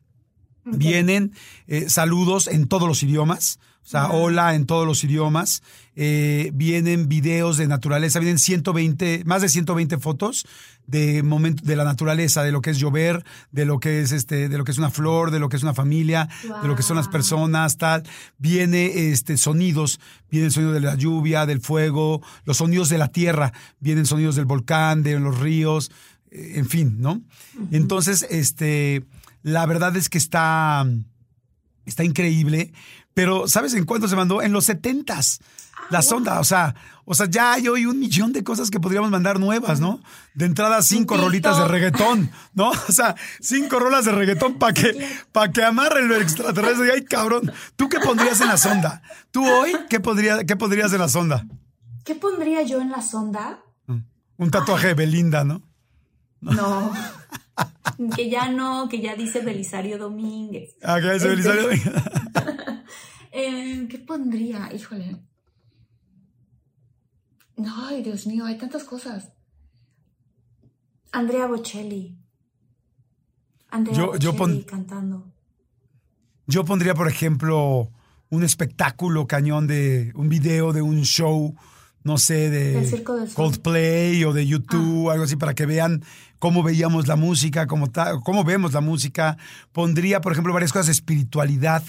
Okay. Vienen eh, saludos en todos los idiomas, o sea, hola en todos los idiomas. Eh, vienen videos de naturaleza, vienen 120, más de 120 fotos de momento de la naturaleza, de lo que es llover, de lo que es este, de lo que es una flor, de lo que es una familia, wow. de lo que son las personas, tal. Viene este sonidos, viene el sonido de la lluvia, del fuego, los sonidos de la tierra, vienen sonidos del volcán, de los ríos, eh, en fin, ¿no? Entonces, este, la verdad es que está, está increíble. Pero, ¿sabes en cuánto se mandó? En los setentas. La sonda, o sea, o sea, ya hay hoy un millón de cosas que podríamos mandar nuevas, ¿no? De entrada, cinco rolitas de reggaetón, ¿no? *laughs* O sea, cinco rolas de reggaetón para que, para que amarren lo extraterrestre. Ay, cabrón, ¿tú qué pondrías en la sonda? ¿Tú hoy qué, podría, qué pondrías en la sonda? ¿Qué pondría yo en la sonda? Un tatuaje de Belinda, ¿no? No. *laughs* que ya no, que ya dice Belisario Domínguez. Ah, que dice Este- Belisario Domínguez. *laughs* Eh, ¿Qué pondría? Híjole. Ay, Dios mío, hay tantas cosas. Andrea Bocelli. Andrea Yo- yo Bocelli pon- cantando. Yo pondría, por ejemplo, un espectáculo cañón de un video de un show, no sé, de. Coldplay o de YouTube, algo así, para que vean cómo veíamos la música, cómo, ta- cómo vemos la música. Pondría, por ejemplo, varias cosas de espiritualidad.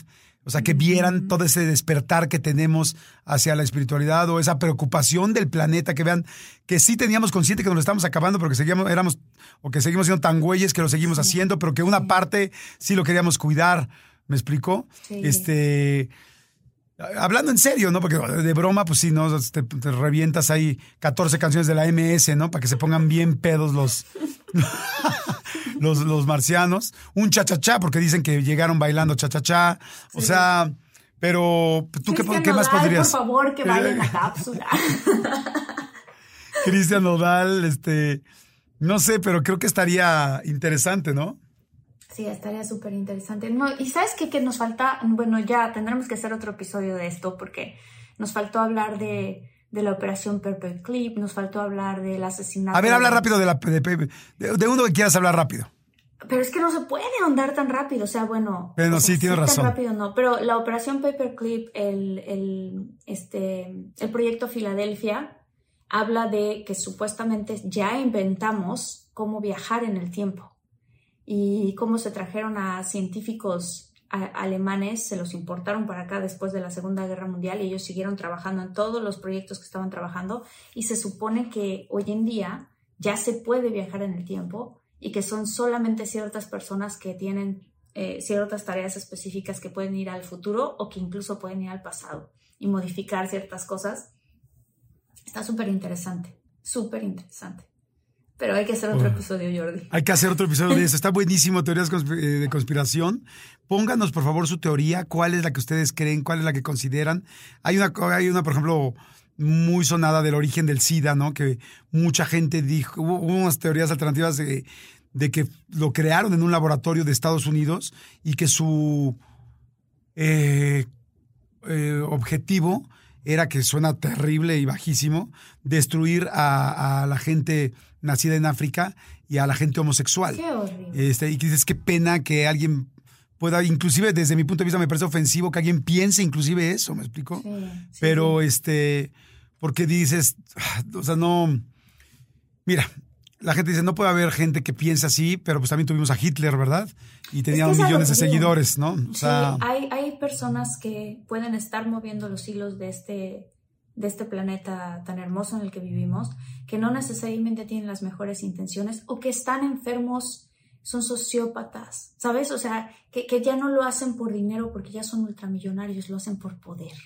O sea, que vieran todo ese despertar que tenemos hacia la espiritualidad o esa preocupación del planeta, que vean que sí teníamos consciente que nos lo estamos acabando, pero que seguíamos, éramos, o que seguimos siendo tan güeyes que lo seguimos haciendo, pero que una parte sí lo queríamos cuidar. ¿Me explico? Sí. Este. Hablando en serio, ¿no? Porque de broma, pues sí, ¿no? Te, te revientas ahí 14 canciones de la MS, ¿no? Para que se pongan bien pedos los, *laughs* los, los marcianos. Un cha-cha-cha, porque dicen que llegaron bailando cha-cha-cha. O Sí. sea, pero ¿tú qué, qué más podrías? Por favor, que en la *laughs* cápsula. Cristian Nodal, este. No sé, pero creo que estaría interesante, ¿no? Sí, estaría súper interesante. No, y sabes qué? que nos falta, bueno, ya tendremos que hacer otro episodio de esto porque nos faltó hablar de, de la operación Purple Clip, nos faltó hablar del asesinato. A ver, habla rápido de, la, de, de- de uno que quieras hablar rápido. Pero es que no se puede ahondar tan rápido, o sea, bueno. Bueno, o sea, sí, tienes tan razón. rápido no, pero la operación Paperclip, el, el, este, el proyecto Filadelfia, habla de que supuestamente ya inventamos cómo viajar en el tiempo y cómo se trajeron a científicos alemanes, se los importaron para acá después de la Segunda Guerra Mundial y ellos siguieron trabajando en todos los proyectos que estaban trabajando y se supone que hoy en día ya se puede viajar en el tiempo y que son solamente ciertas personas que tienen eh, ciertas tareas específicas que pueden ir al futuro o que incluso pueden ir al pasado y modificar ciertas cosas. Está súper interesante, súper interesante. Pero hay que hacer otro episodio, Jordi. Hay que hacer otro episodio de *laughs* eso. Está buenísimo, teorías eh, de conspiración. Pónganos, por favor, su teoría. ¿Cuál es la que ustedes creen? ¿Cuál es la que consideran? Hay una, hay una por ejemplo, muy sonada del origen del SIDA, ¿no? Que mucha gente dijo, hubo, hubo unas teorías alternativas de, de que lo crearon en un laboratorio de Estados Unidos y que su eh, eh, objetivo era que suena terrible y bajísimo, destruir a, a la gente nacida en África y a la gente homosexual. Qué horrible. Este, y que dices, qué pena que alguien pueda, inclusive desde mi punto de vista me parece ofensivo que alguien piense inclusive eso, ¿me explico? Sí, sí, Pero sí. este, porque dices, ah, o sea, no, mira, la gente dice, no puede haber gente que piense así, pero pues también tuvimos a Hitler, ¿verdad? Y tenía Es que millones de seguidores, ¿no? O sea, sí, hay, hay personas que pueden estar moviendo los hilos de este, de este planeta tan hermoso en el que vivimos, que no necesariamente tienen las mejores intenciones o que están enfermos, son sociópatas, ¿sabes? O sea, que, que ya no lo hacen por dinero porque ya son ultramillonarios, lo hacen por poder.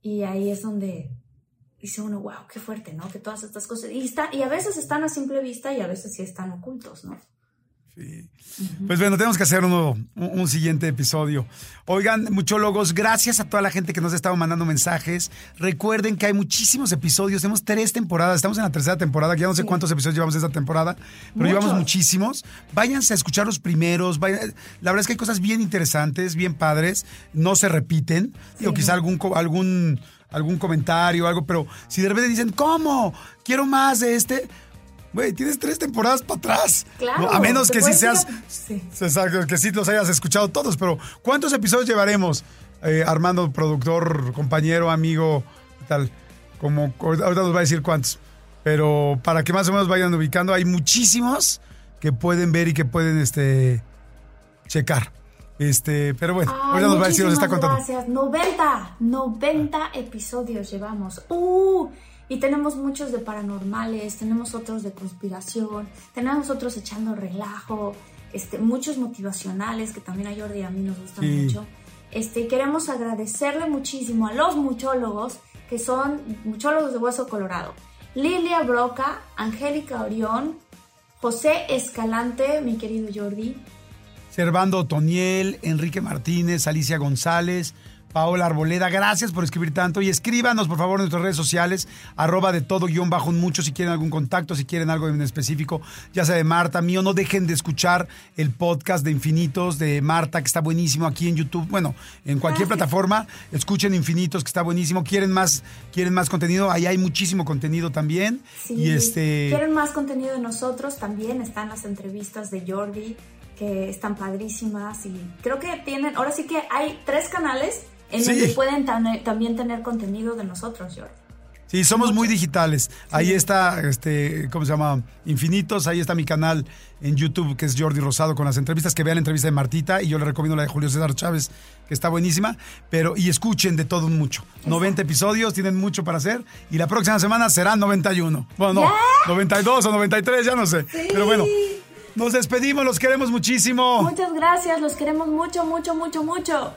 Y ahí es donde dice uno, wow, qué fuerte, ¿no? Que todas estas cosas. Y, está, y a veces están a simple vista y a veces sí están ocultos, ¿no? Sí. Pues bueno, tenemos que hacer uno, un, siguiente episodio. Oigan, muchólogos, gracias a toda la gente que nos ha estado mandando mensajes. Recuerden que hay muchísimos episodios, tenemos tres temporadas, estamos en la tercera temporada, que ya no sé cuántos episodios llevamos esta temporada, pero Muchos. llevamos muchísimos. Váyanse a escuchar los primeros, vayan- la verdad es que hay cosas bien interesantes, bien padres, no se repiten. Sí. quizá algún, algún, algún comentario, algo, pero si de repente dicen, ¿cómo? Quiero más de este. Güey, tienes tres temporadas para atrás. Claro. ¿no? A menos que a- seas Sí. Que sí los hayas escuchado todos, pero ¿cuántos episodios llevaremos? Eh, Armando, productor, compañero, amigo, tal, como ahorita nos va a decir cuántos, pero para que más o menos vayan ubicando, hay muchísimos que pueden ver y que pueden este checar. Este, pero bueno, Ay, ahorita nos va a decir, nos está contando. Gracias. 90, 90 episodios llevamos. Uh, y tenemos muchos de paranormales, tenemos otros de conspiración, tenemos otros echando relajo, este, muchos motivacionales que también a Jordi y a mí nos gustan Sí. mucho. Este, queremos agradecerle muchísimo a los muchólogos que son muchólogos de hueso colorado. Lilia Broca, Angélica Orión, José Escalante, mi querido Jordi, Servando Toniel, Enrique Martínez, Alicia González, Paola Arboleda, gracias por escribir tanto y escríbanos por favor en nuestras redes sociales, arroba de todo guion bajo un mucho si quieren algún contacto, si quieren algo en específico, ya sea de Marta, mío, no dejen de escuchar el podcast de Infinitos de Marta, que está buenísimo aquí en YouTube, bueno, en cualquier plataforma, escuchen Infinitos, que está buenísimo, quieren más, quieren más contenido, ahí hay muchísimo contenido también. Sí, y este... quieren más contenido de nosotros, también están las entrevistas de Jordi, que están padrísimas y creo que tienen, ahora sí que hay tres canales en Sí. donde pueden también tener contenido de nosotros, Jordi. Sí, somos muy digitales. Ahí está, este, ¿cómo se llama? Infinitos. Ahí está mi canal en YouTube, que es Jordi Rosado, con las entrevistas. Que vean la entrevista de Martita y yo le recomiendo la de Julio César Chávez, que está buenísima. Pero, y escuchen de todo mucho. 90 episodios, tienen mucho para hacer. Y la próxima semana serán 91. Bueno, no, ¡Ya! 92 o 93, ya no sé. Pero bueno, nos despedimos, los queremos muchísimo. Muchas gracias, los queremos mucho, mucho, mucho, mucho.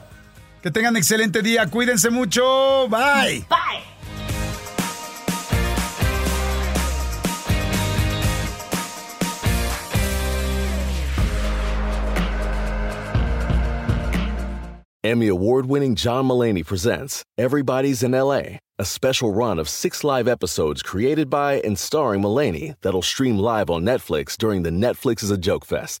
Que tengan excelente día, cuídense mucho. Bye. Bye. Emmy award winning John Mullaney presents Everybody's in LA, a special run of six live episodes created by and starring Mullaney that'll stream live on Netflix during the Netflix is a Joke Fest.